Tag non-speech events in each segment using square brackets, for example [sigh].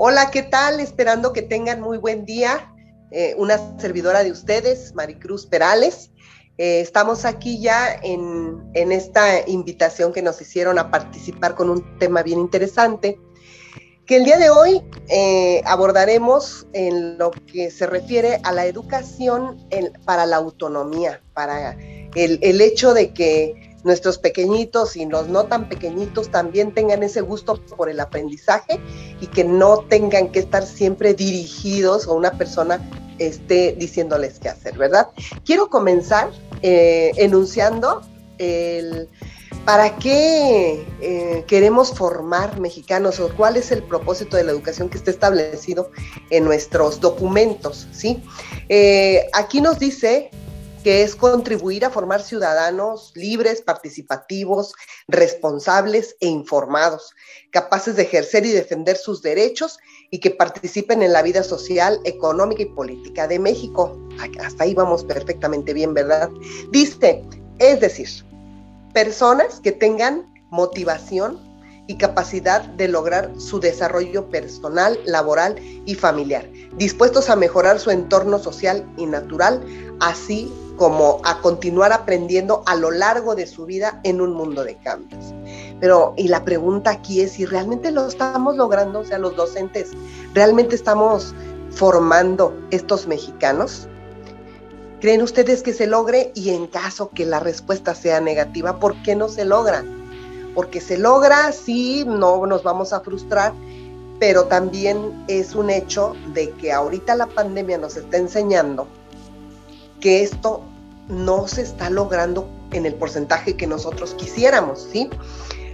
Hola, ¿qué tal? Esperando que tengan muy buen día. Eh, una servidora de ustedes, Maricruz Perales. Eh, estamos aquí ya en, esta invitación que nos hicieron a participar con un tema bien interesante, que el día de hoy eh, abordaremos en lo que se refiere a la educación para la autonomía, para el, el hecho de que nuestros pequeñitos y los no tan pequeñitos también tengan ese gusto por el aprendizaje y que no tengan que estar siempre dirigidos o una persona esté diciéndoles qué hacer, ¿verdad? Quiero comenzar eh, enunciando el para qué eh, queremos formar mexicanos o cuál es el propósito de la educación que está establecido en nuestros documentos, ¿sí? Eh, aquí nos dice que es contribuir a formar ciudadanos libres, participativos, responsables e informados, capaces de ejercer y defender sus derechos y que participen en la vida social, económica y política de México. Hasta ahí vamos perfectamente bien, ¿verdad? Dice, es decir, personas que tengan motivación y capacidad de lograr su desarrollo personal, laboral y familiar, dispuestos a mejorar su entorno social y natural, así como a continuar aprendiendo a lo largo de su vida en un mundo de cambios. Pero, y la pregunta aquí es si realmente lo estamos logrando, o sea, los docentes, ¿realmente estamos formando estos mexicanos? ¿Creen ustedes que se logre? Y en caso que la respuesta sea negativa, ¿por qué no se logra? Porque se logra, sí, no nos vamos a frustrar, pero también es un hecho de que ahorita la pandemia nos está enseñando que esto no se está logrando en el porcentaje que nosotros quisiéramos, ¿sí?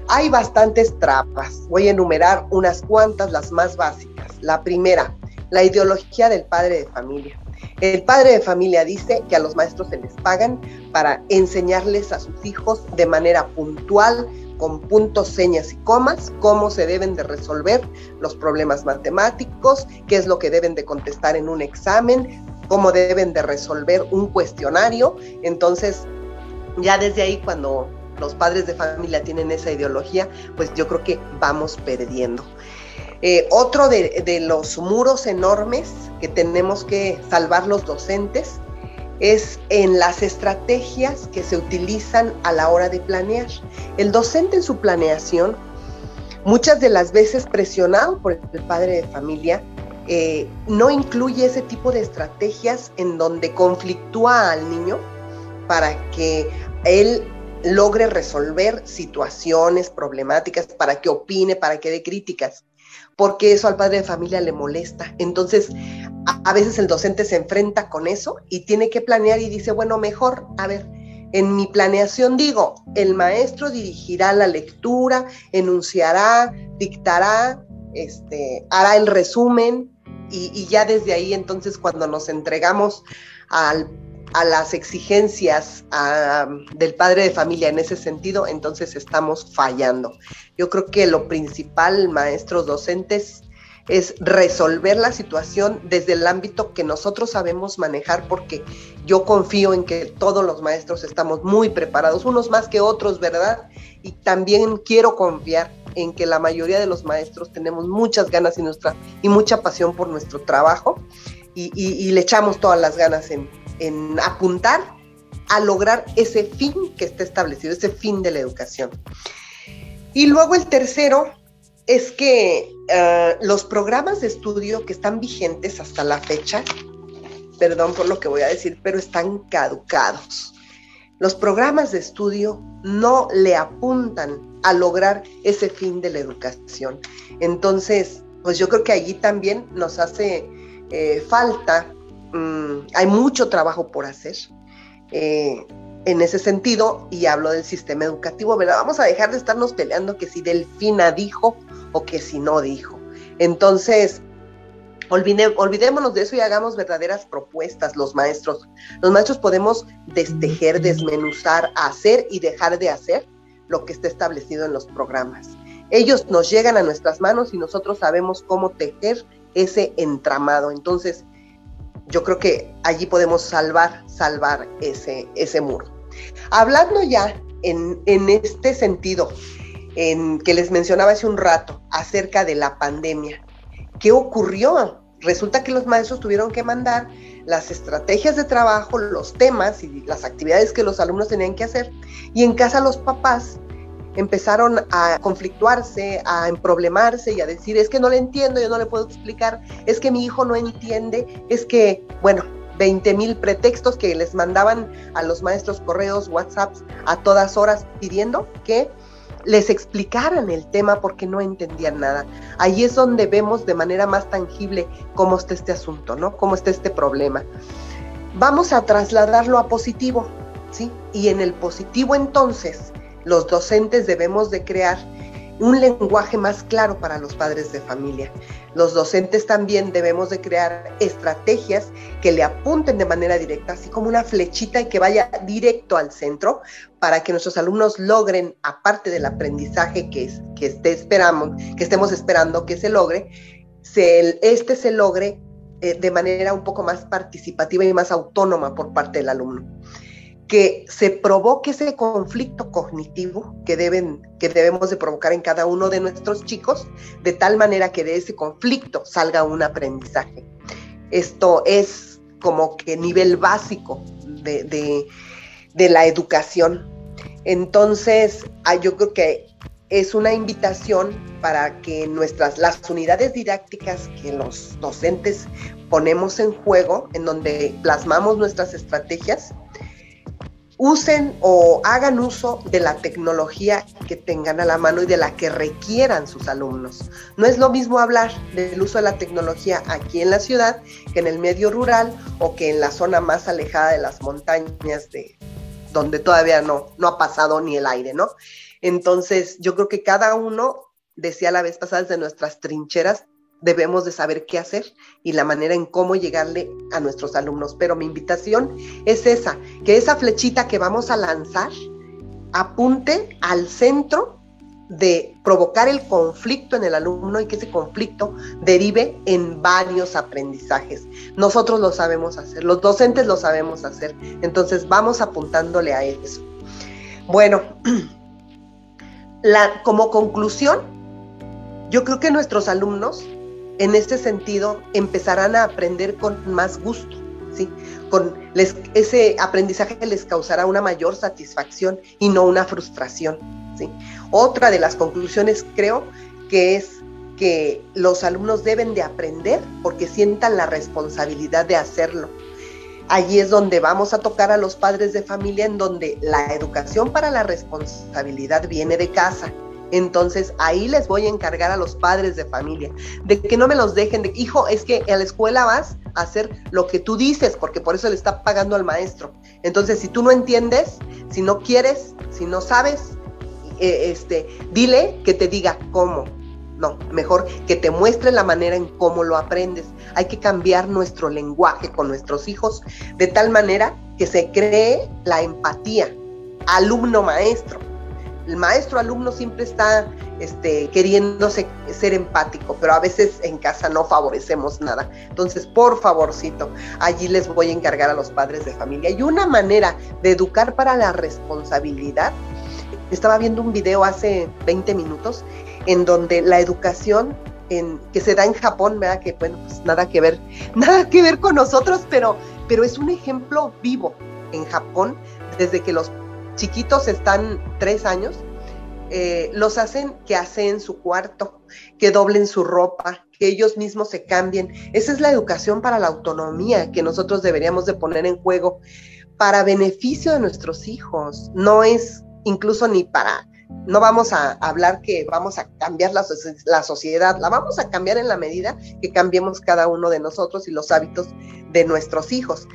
Hay bastantes trapas. Voy a enumerar unas cuantas, las más básicas. La primera, la ideología del padre de familia. El padre de familia dice que a los maestros se les pagan para enseñarles a sus hijos de manera puntual, con puntos, señas y comas, cómo se deben de resolver los problemas matemáticos, qué es lo que deben de contestar en un examen, cómo deben de resolver un cuestionario. Entonces, ya desde ahí cuando los padres de familia tienen esa ideología, pues yo creo que vamos perdiendo. Eh, otro de, de, los muros enormes que tenemos que salvar los docentes es en las estrategias que se utilizan a la hora de planear. El docente en su planeación, muchas de las veces presionado por el padre de familia, eh, no incluye ese tipo de estrategias en donde conflictúa al niño para que él logre resolver situaciones problemáticas, para que opine, para que dé críticas, porque eso al padre de familia le molesta. Entonces, a, veces el docente se enfrenta con eso y tiene que planear y dice, bueno, mejor, a ver, en mi planeación digo, el maestro dirigirá la lectura, enunciará, dictará, este, hará el resumen, y, ya desde ahí entonces cuando nos entregamos a las exigencias del padre de familia en ese sentido, entonces estamos fallando. Yo creo que lo principal, maestros docentes, es resolver la situación desde el ámbito que nosotros sabemos manejar, porque yo confío en que todos los maestros estamos muy preparados, unos más que otros, ¿verdad? Y también quiero confiar en que la mayoría de los maestros tenemos muchas ganas y, y mucha pasión por nuestro trabajo y, le echamos todas las ganas en, apuntar a lograr ese fin que está establecido, ese fin de la educación. Y luego el tercero es que eh, los programas de estudio que están vigentes hasta la fecha, perdón por lo que voy a decir, pero están caducados. Los programas de estudio no le apuntan a lograr ese fin de la educación. Entonces, pues yo creo que allí también nos hace eh, falta, mm, hay mucho trabajo por hacer. Eh, en ese sentido, y hablo del sistema educativo. Vamos a dejar de estarnos peleando que si Delfina dijo o que si no dijo. Entonces, olvidémonos de eso y hagamos verdaderas propuestas los maestros. Los maestros podemos destejer, desmenuzar, hacer y dejar de hacer lo que está establecido en los programas. Ellos nos llegan a nuestras manos y nosotros sabemos cómo tejer ese entramado. Entonces, yo creo que allí podemos salvar, salvar ese, ese muro. Hablando ya en, en este sentido, en que les mencionaba hace un rato acerca de la pandemia, ¿qué ocurrió? Resulta que los maestros tuvieron que mandar las estrategias de trabajo, los temas y las actividades que los alumnos tenían que hacer. Y en casa los papás empezaron a conflictuarse, a emproblemarse y a decir, es que no le entiendo, yo no le puedo explicar, es que mi hijo no entiende, es que, bueno, 20 mil pretextos que les mandaban a los maestros correos, WhatsApps a todas horas pidiendo que les explicaran el tema porque no entendían nada. Ahí es donde vemos de manera más tangible cómo está este asunto, ¿no? Cómo está este problema. Vamos a trasladarlo a positivo, ¿sí? Y en el positivo entonces, los docentes debemos de crear un lenguaje más claro para los padres de familia. Los docentes también debemos de crear estrategias que le apunten de manera directa, así como una flechita y que vaya directo al centro para que nuestros alumnos logren, aparte del aprendizaje que, que, esté esperamos, que estemos esperando que se logre, este se logre eh, de manera un poco más participativa y más autónoma por parte del alumno que se provoque ese conflicto cognitivo que, deben, que debemos de provocar en cada uno de nuestros chicos, de tal manera que de ese conflicto salga un aprendizaje. Esto es como que nivel básico de, la educación. Entonces, ah, yo creo que es una invitación para que nuestras, las unidades didácticas que los docentes ponemos en juego, en donde plasmamos nuestras estrategias, usen o hagan uso de la tecnología que tengan a la mano y de la que requieran sus alumnos. No es lo mismo hablar del uso de la tecnología aquí en la ciudad que en el medio rural o que en la zona más alejada de las montañas de donde todavía no, no ha pasado ni el aire, ¿no? Entonces, yo creo que cada uno, decía la vez pasada, de nuestras trincheras, debemos de saber qué hacer y la manera en cómo llegarle a nuestros alumnos. Pero mi invitación es esa, que esa flechita que vamos a lanzar apunte al centro de provocar el conflicto en el alumno y que ese conflicto derive en varios aprendizajes. Nosotros lo sabemos hacer, los docentes lo sabemos hacer, entonces vamos apuntándole a eso. Bueno, [clears throat] como conclusión, yo creo que nuestros alumnos en este sentido empezarán a aprender con más gusto, ¿sí? Con ese aprendizaje les causará una mayor satisfacción y no una frustración, ¿sí? Otra de las conclusiones creo que es que los alumnos deben de aprender porque sientan la responsabilidad de hacerlo. Allí es donde vamos a tocar a los padres de familia en donde la educación para la responsabilidad viene de casa entonces ahí les voy a encargar a los padres de familia, de que no me los dejen de, hijo, es que a la escuela vas a hacer lo que tú dices, porque por eso le está pagando al maestro. Entonces, si tú no entiendes, si no quieres, si no sabes, eh, este, dile que te diga cómo. No, mejor que te muestre la manera en cómo lo aprendes. Hay que cambiar nuestro lenguaje con nuestros hijos de tal manera que se cree la empatía alumno-maestro el maestro alumno siempre está este, queriéndose ser empático, pero a veces en casa no favorecemos nada. Entonces, por favorcito, allí les voy a encargar a los padres de familia. Y una manera de educar para la responsabilidad, estaba viendo un video hace 20 minutos en donde la educación que se da en Japón, ¿verdad? Que bueno, pues nada que ver, [laughs] nada que ver con nosotros, pero, pero es un ejemplo vivo en Japón desde que los chiquitos están tres años, eh, los hacen que hacen su cuarto, que doblen su ropa, que ellos mismos se cambien. Esa es la educación para la autonomía que nosotros deberíamos de poner en juego para beneficio de nuestros hijos. No es incluso ni para, no vamos a hablar que vamos a cambiar la, la sociedad, la vamos a cambiar en la medida que cambiemos cada uno de nosotros y los hábitos de nuestros hijos.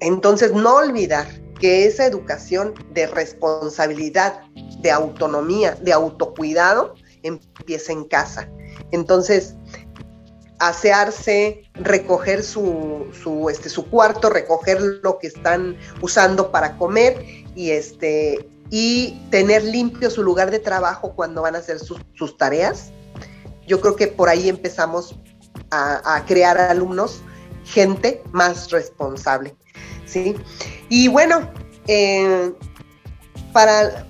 Entonces, no olvidar que esa educación de responsabilidad, de autonomía, de autocuidado, empieza en casa. Entonces, asearse, recoger su, su, este, su cuarto, recoger lo que están usando para comer y, este, y tener limpio su lugar de trabajo cuando van a hacer sus, tareas. Yo creo que por ahí empezamos a, a crear alumnos, gente más responsable. ¿sí? Y bueno, eh, para,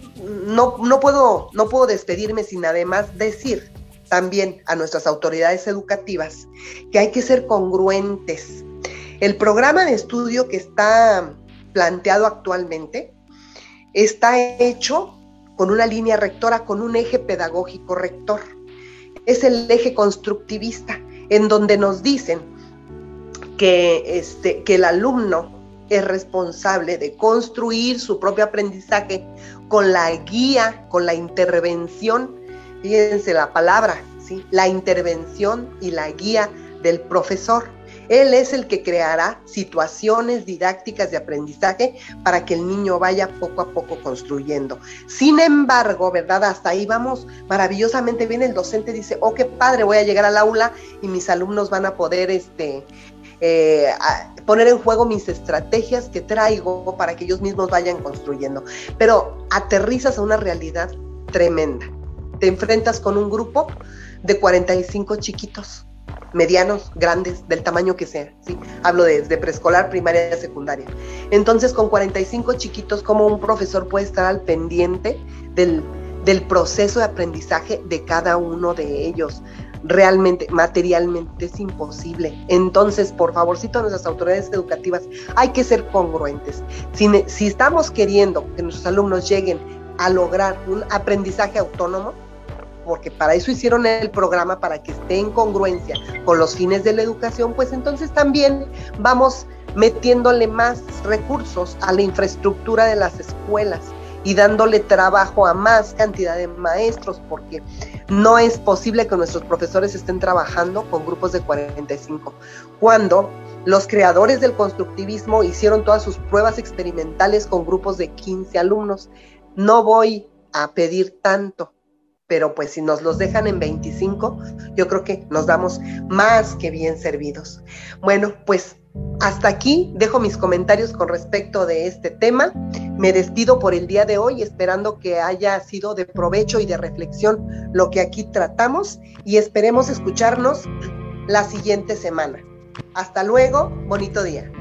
no, no, puedo, no puedo despedirme sin además decir también a nuestras autoridades educativas que hay que ser congruentes. El programa de estudio que está planteado actualmente está hecho con una línea rectora, con un eje pedagógico rector. Es el eje constructivista, en donde nos dicen que, este, que el alumno es responsable de construir su propio aprendizaje con la guía, con la intervención, fíjense la palabra, ¿sí? la intervención y la guía del profesor. Él es el que creará situaciones didácticas de aprendizaje para que el niño vaya poco a poco construyendo. Sin embargo, ¿verdad? Hasta ahí vamos maravillosamente bien. El docente dice, oh, qué padre, voy a llegar al aula y mis alumnos van a poder este, eh, poner en juego mis estrategias que traigo para que ellos mismos vayan construyendo. Pero aterrizas a una realidad tremenda. Te enfrentas con un grupo de 45 chiquitos medianos, grandes, del tamaño que sea. Hablo de, preescolar, primaria, secundaria. Entonces, con 45 chiquitos, ¿cómo un profesor puede estar al pendiente del proceso de aprendizaje de cada uno de ellos? Realmente, materialmente es imposible. Entonces, por favorcito a nuestras autoridades educativas, hay que ser congruentes. Si, si, estamos queriendo que nuestros alumnos lleguen a lograr un aprendizaje autónomo, porque para eso hicieron el programa, para que esté en congruencia con los fines de la educación, pues entonces también vamos metiéndole más recursos a la infraestructura de las escuelas y dándole trabajo a más cantidad de maestros, porque no es posible que nuestros profesores estén trabajando con grupos de 45, cuando los creadores del constructivismo hicieron todas sus pruebas experimentales con grupos de 15 alumnos. No voy a pedir tanto, pero pues si nos los dejan en 25, yo creo que nos damos más que bien servidos. Bueno, pues hasta aquí dejo mis comentarios con respecto de este tema. Me despido por el día de hoy esperando que haya sido de provecho y de reflexión lo que aquí tratamos y esperemos escucharnos la siguiente semana. Hasta luego, bonito día.